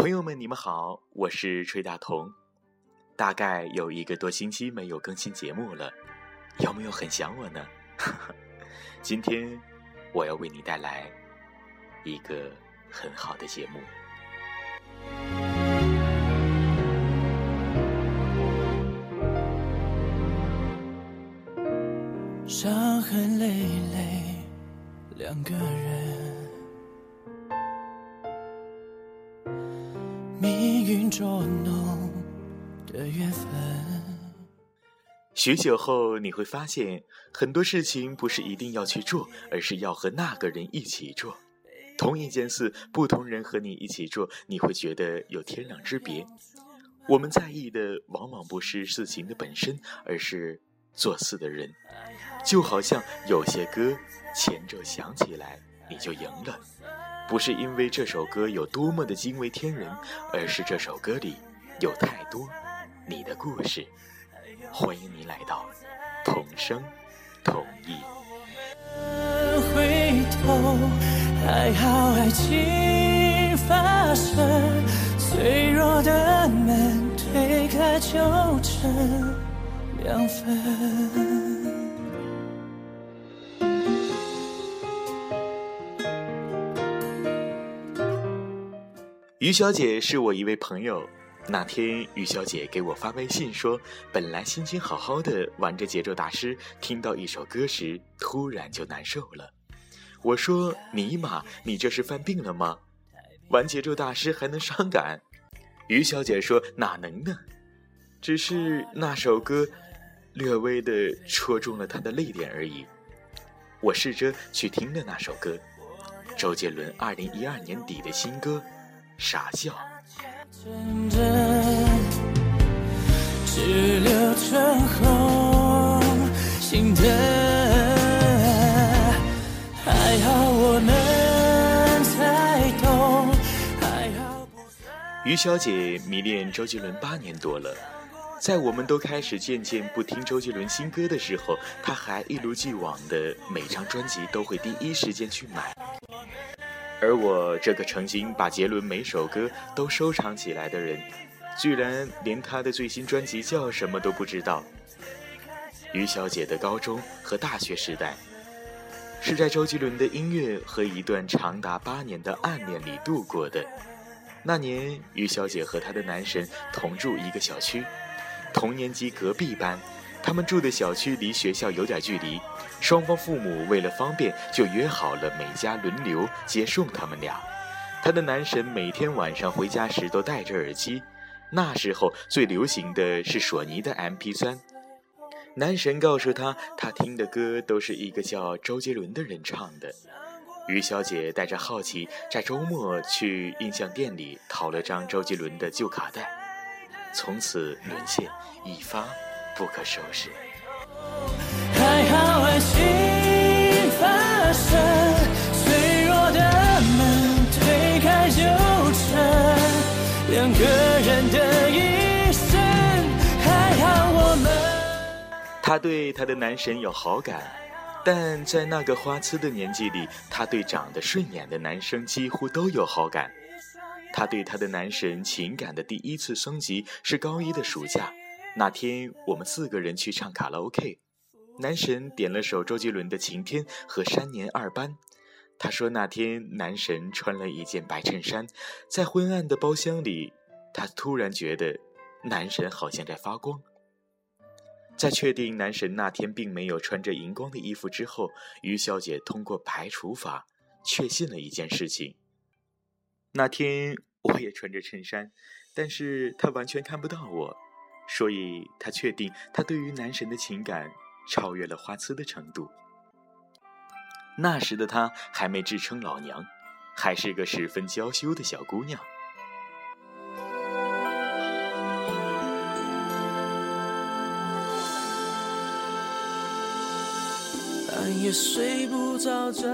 朋友们，你们好，我是崔大同。大概有一个多星期没有更新节目了，有没有很想我呢？今天我要为你带来一个很好的节目。伤痕累累，两个人。捉弄的缘分。许久后，你会发现很多事情不是一定要去做，而是要和那个人一起做。同一件事，不同人和你一起做，你会觉得有天壤之别。我们在意的往往不是事情的本身，而是做事的人。就好像有些歌前奏响起来，你就赢了。不是因为这首歌有多么的惊为天人，而是这首歌里有太多你的故事。欢迎你来到同声同意。回头，还好爱情发生，脆弱的门推开就成两分。于小姐是我一位朋友。那天，于小姐给我发微信说，本来心情好好的玩着节奏大师，听到一首歌时，突然就难受了。我说：“尼玛，你这是犯病了吗？玩节奏大师还能伤感？”于小姐说：“哪能呢？只是那首歌，略微的戳中了她的泪点而已。”我试着去听了那首歌，周杰伦二零一二年底的新歌。傻笑。于小姐迷恋周杰伦八年多了，在我们都开始渐渐不听周杰伦新歌的时候，她还一如既往的每张专辑都会第一时间去买。而我这个曾经把杰伦每首歌都收藏起来的人，居然连他的最新专辑叫什么都不知道。于小姐的高中和大学时代，是在周杰伦的音乐和一段长达八年的暗恋里度过的。那年，于小姐和她的男神同住一个小区，同年级隔壁班。他们住的小区离学校有点距离，双方父母为了方便，就约好了每家轮流接送他们俩。他的男神每天晚上回家时都戴着耳机，那时候最流行的是索尼的 MP3。男神告诉他，他听的歌都是一个叫周杰伦的人唱的。于小姐带着好奇，在周末去印象店里淘了张周杰伦的旧卡带，从此沦陷一发。不可收拾。还好爱情发生，脆弱的门推开就成两个人的一生。还好我们。他对他的男神有好感，但在那个花痴的年纪里，他对长得顺眼的男生几乎都有好感。他对他的男神情感的第一次升级是高一的暑假。那天我们四个人去唱卡拉 OK，男神点了首周杰伦的《晴天》和《三年二班》。他说那天男神穿了一件白衬衫，在昏暗的包厢里，他突然觉得男神好像在发光。在确定男神那天并没有穿着荧光的衣服之后，于小姐通过排除法确信了一件事情：那天我也穿着衬衫，但是他完全看不到我。所以，他确定他对于男神的情感超越了花痴的程度。那时的他还没自称老娘，还是个十分娇羞的小姑娘。半夜睡不着觉，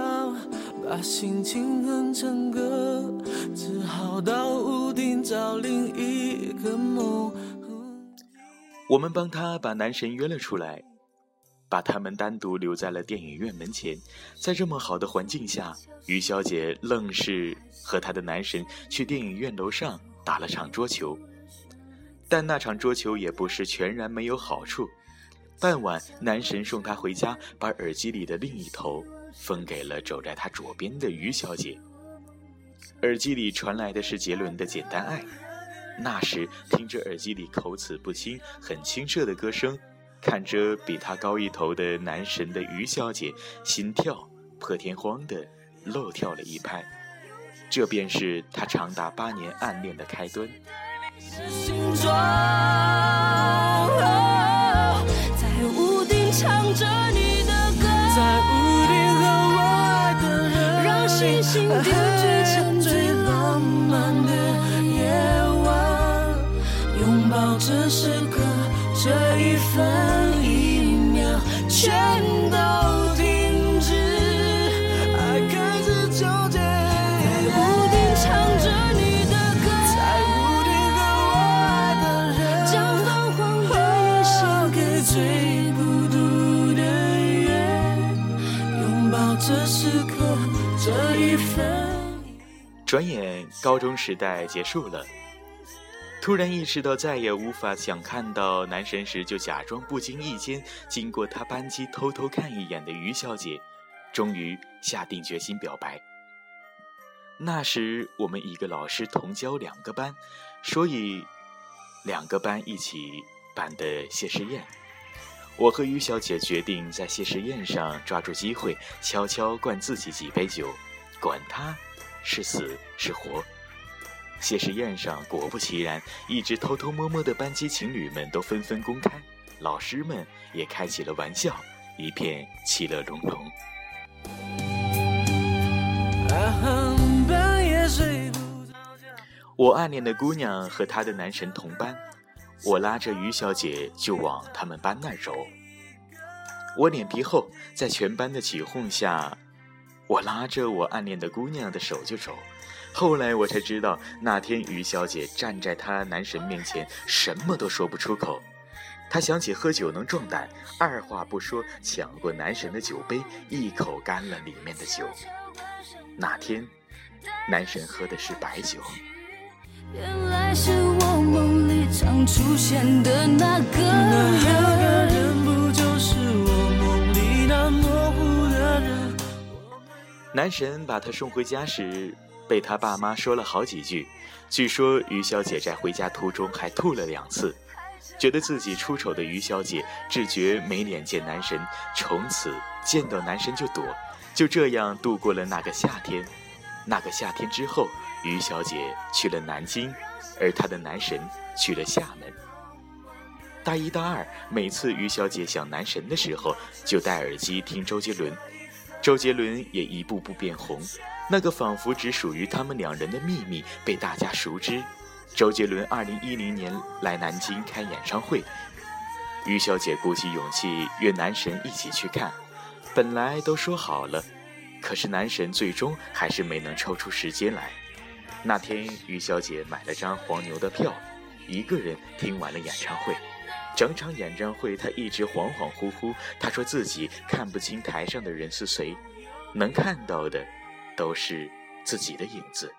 把心情哼成歌，只好到屋顶找另一个梦。我们帮他把男神约了出来，把他们单独留在了电影院门前。在这么好的环境下，于小姐愣是和她的男神去电影院楼上打了场桌球。但那场桌球也不是全然没有好处。傍晚，男神送她回家，把耳机里的另一头分给了走在他左边的于小姐。耳机里传来的是杰伦的《简单爱》。那时听着耳机里口齿不清、很清澈的歌声，看着比他高一头的男神的于小姐，心跳破天荒的漏跳了一拍。这便是他长达八年暗恋的开端。在屋顶唱着你的歌，在屋顶和我爱的人，让星星 点缀这一分一秒，全都停止。爱开始纠结。在屋顶唱着你的歌，在屋顶和我爱的人，将泛黄的夜献给最孤独的，转眼高中时代结束了，突然意识到再也无法想看到男神时，就假装不经意间经过他班级偷偷看一眼的于小姐，终于下定决心表白。那时我们一个老师同教两个班，所以两个班一起办的谢师宴。我和于小姐决定在谢师宴上抓住机会，悄悄灌自己几杯酒，管他是死是活。谢师宴上，果不其然，一直偷偷摸摸的班级情侣们都纷纷公开，老师们也开起了玩笑，一片其乐融融。我暗恋的姑娘和她的男神同班，我拉着于小姐就往他们班那儿走。我脸皮厚，在全班的起哄下，我拉着我暗恋的姑娘的手就走。后来我才知道，那天于小姐站在她男神面前，什么都说不出口。她想起喝酒能壮胆，二话不说抢过男神的酒杯，一口干了里面的酒。那天，男神喝的是白酒。原来是我梦里常出现的那个。人不就是我梦里那模糊的人？男神把她送回家时，被他爸妈说了好几句。据说于小姐在回家途中还吐了两次，觉得自己出丑的于小姐自觉没脸见男神，从此见到男神就躲。就这样度过了那个夏天。那个夏天之后，于小姐去了南京，而她的男神去了厦门。大一、大二，每次于小姐想男神的时候，就戴耳机听周杰伦。周杰伦也一步步变红，那个仿佛只属于他们两人的秘密被大家熟知。周杰伦二零一零年来南京开演唱会，于小姐鼓起勇气约男神一起去看。本来都说好了，可是男神最终还是没能抽出时间来。那天，于小姐买了张黄牛的票，一个人听完了演唱会。整场演唱会，他一直恍恍惚惚。他说自己看不清台上的人是谁，能看到的都是自己的影子。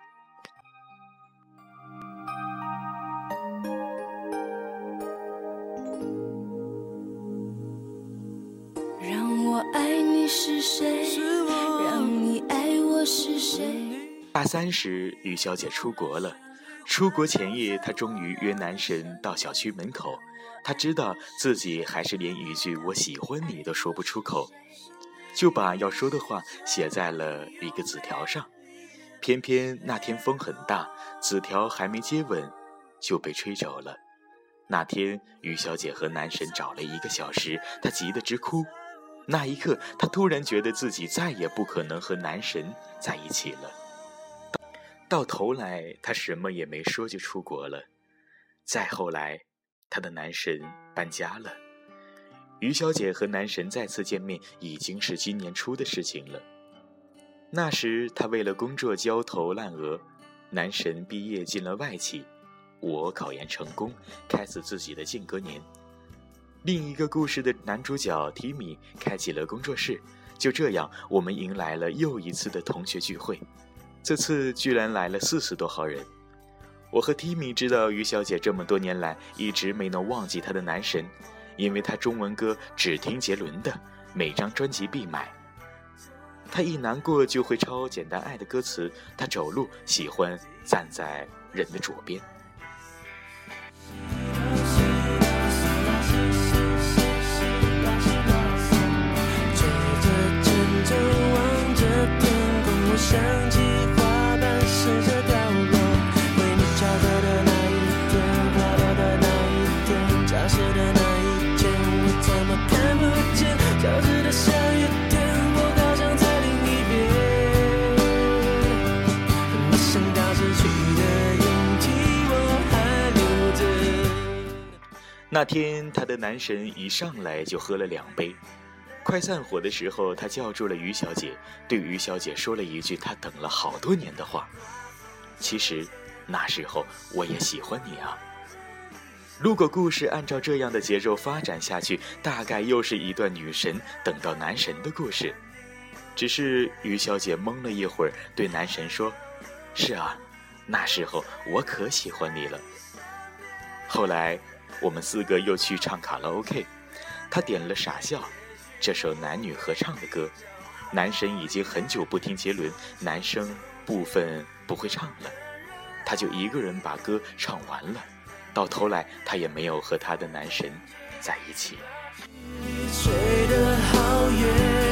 让我爱你是谁？让你爱我是谁？大三时，于小姐出国了。出国前夜，她终于约男神到小区门口。她知道自己还是连一句“我喜欢你”都说不出口，就把要说的话写在了一个纸条上。偏偏那天风很大，纸条还没接吻，就被吹走了。那天，于小姐和男神找了一个小时，她急得直哭。那一刻，她突然觉得自己再也不可能和男神在一起了。到头来，她什么也没说就出国了。再后来，她的男神搬家了。于小姐和男神再次见面，已经是今年初的事情了。那时，她为了工作焦头烂额，男神毕业进了外企，我考研成功，开始自己的间隔年。另一个故事的男主角提米开启了工作室，就这样，我们迎来了又一次的同学聚会。这次居然来了四十多号人。我和 Timmy 知道于小姐这么多年来一直没能忘记她的男神，因为她中文歌只听杰伦的，每张专辑必买。她一难过就会抄《简单爱》的歌词，她走路喜欢站在人的左边。那天，他的男神一上来就喝了两杯。快散伙的时候，他叫住了于小姐，对于小姐说了一句他等了好多年的话：“其实，那时候我也喜欢你啊。”如果故事按照这样的节奏发展下去，大概又是一段女神等到男神的故事。只是于小姐懵了一会儿，对男神说：“是啊，那时候我可喜欢你了。”后来，我们四个又去唱卡拉 OK，他点了《傻笑》。这首男女合唱的歌，男神已经很久不听杰伦，男生部分不会唱了，他就一个人把歌唱完了，到头来他也没有和他的男神在一起。吹得好远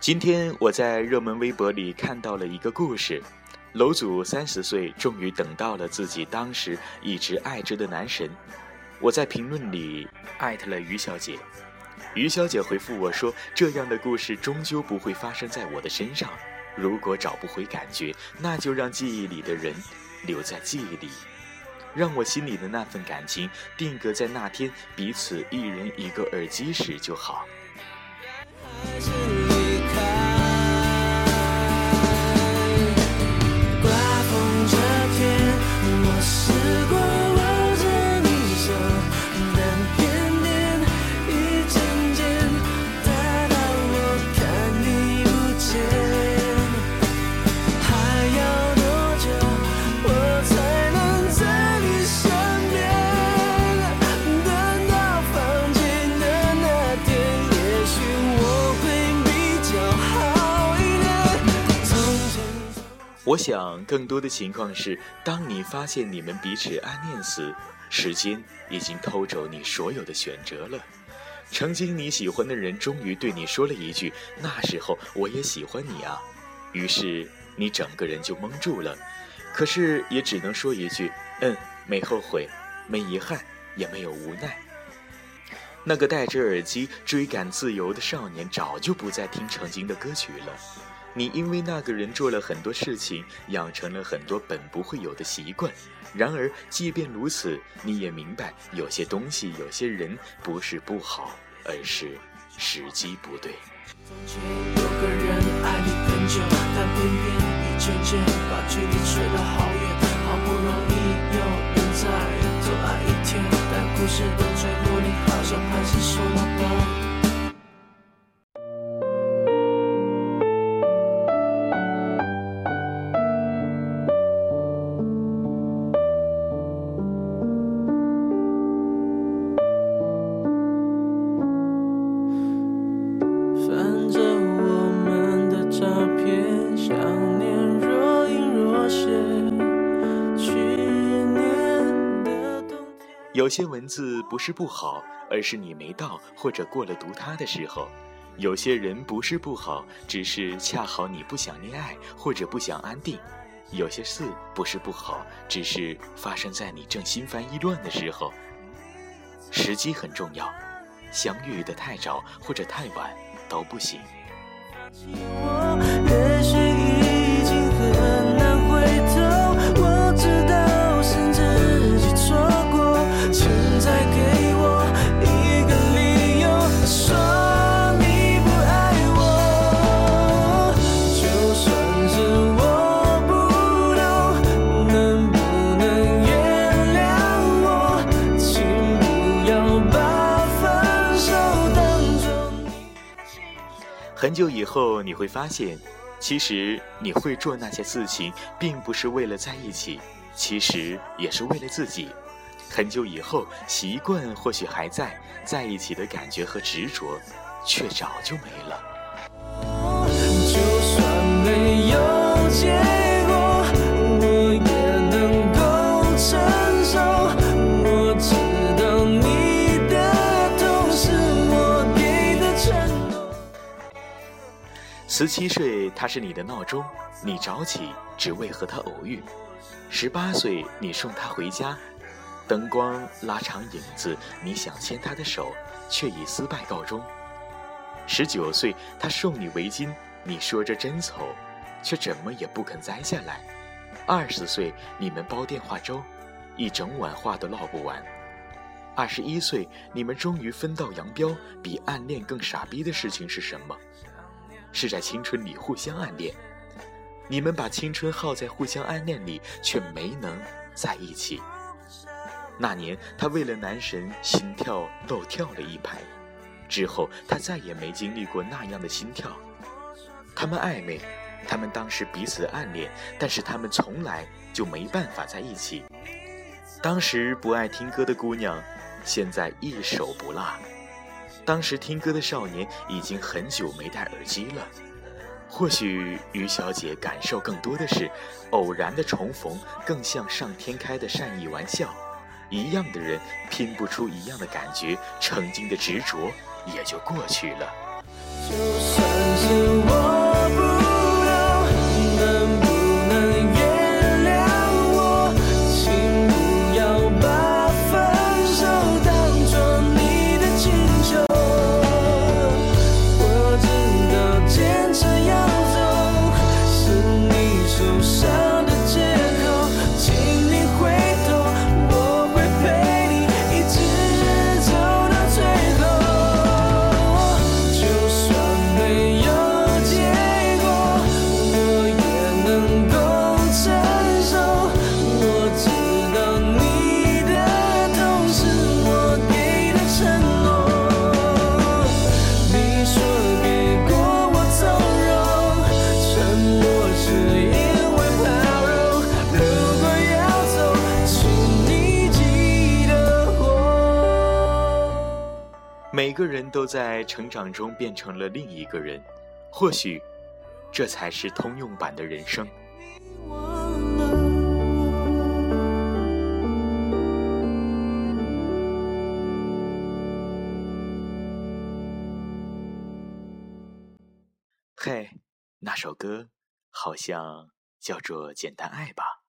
今天我在热门微博里看到了一个故事，楼主三十岁终于等到了自己当时一直爱着的男神。我在评论里艾特了于小姐，于小姐回复我说：“这样的故事终究不会发生在我的身上。如果找不回感觉，那就让记忆里的人留在记忆里，让我心里的那份感情定格在那天彼此一人一个耳机时就好。”想，更多的情况是，当你发现你们彼此暗恋时，时间已经偷走你所有的选择了。曾经你喜欢的人，终于对你说了一句：“那时候我也喜欢你啊。”于是你整个人就懵住了，可是也只能说一句：“嗯，没后悔，没遗憾，也没有无奈。”那个戴着耳机追赶自由的少年，早就不再听曾经的歌曲了。你因为那个人做了很多事情，养成了很多本不会有的习惯。然而，即便如此，你也明白，有些东西、有些人不是不好，而是时机不对。故事的最后，你好像还是说了谎。有些文字不是不好，而是你没到或者过了读它的时候；有些人不是不好，只是恰好你不想恋爱或者不想安定；有些事不是不好，只是发生在你正心烦意乱的时候。时机很重要，相遇的太早或者太晚都不行。久以后，你会发现，其实你会做那些事情，并不是为了在一起，其实也是为了自己。很久以后，习惯或许还在，在一起的感觉和执着，却早就没了。就算没有结十七岁，他是你的闹钟，你早起只为和他偶遇；十八岁，你送他回家，灯光拉长影子，你想牵他的手，却以失败告终；十九岁，他送你围巾，你说着真丑，却怎么也不肯摘下来；二十岁，你们煲电话粥，一整晚话都唠不完；二十一岁，你们终于分道扬镳，比暗恋更傻逼的事情是什么？是在青春里互相暗恋，你们把青春耗在互相暗恋里，却没能在一起。那年，他为了男神心跳漏跳了一拍，之后他再也没经历过那样的心跳。他们暧昧，他们当时彼此暗恋，但是他们从来就没办法在一起。当时不爱听歌的姑娘，现在一首不落。当时听歌的少年已经很久没戴耳机了。或许于小姐感受更多的是偶然的重逢，更像上天开的善意玩笑。一样的人拼不出一样的感觉，曾经的执着也就过去了。就算是个人都在成长中变成了另一个人，或许，这才是通用版的人生。嘿，那首歌好像叫做《简单爱》吧。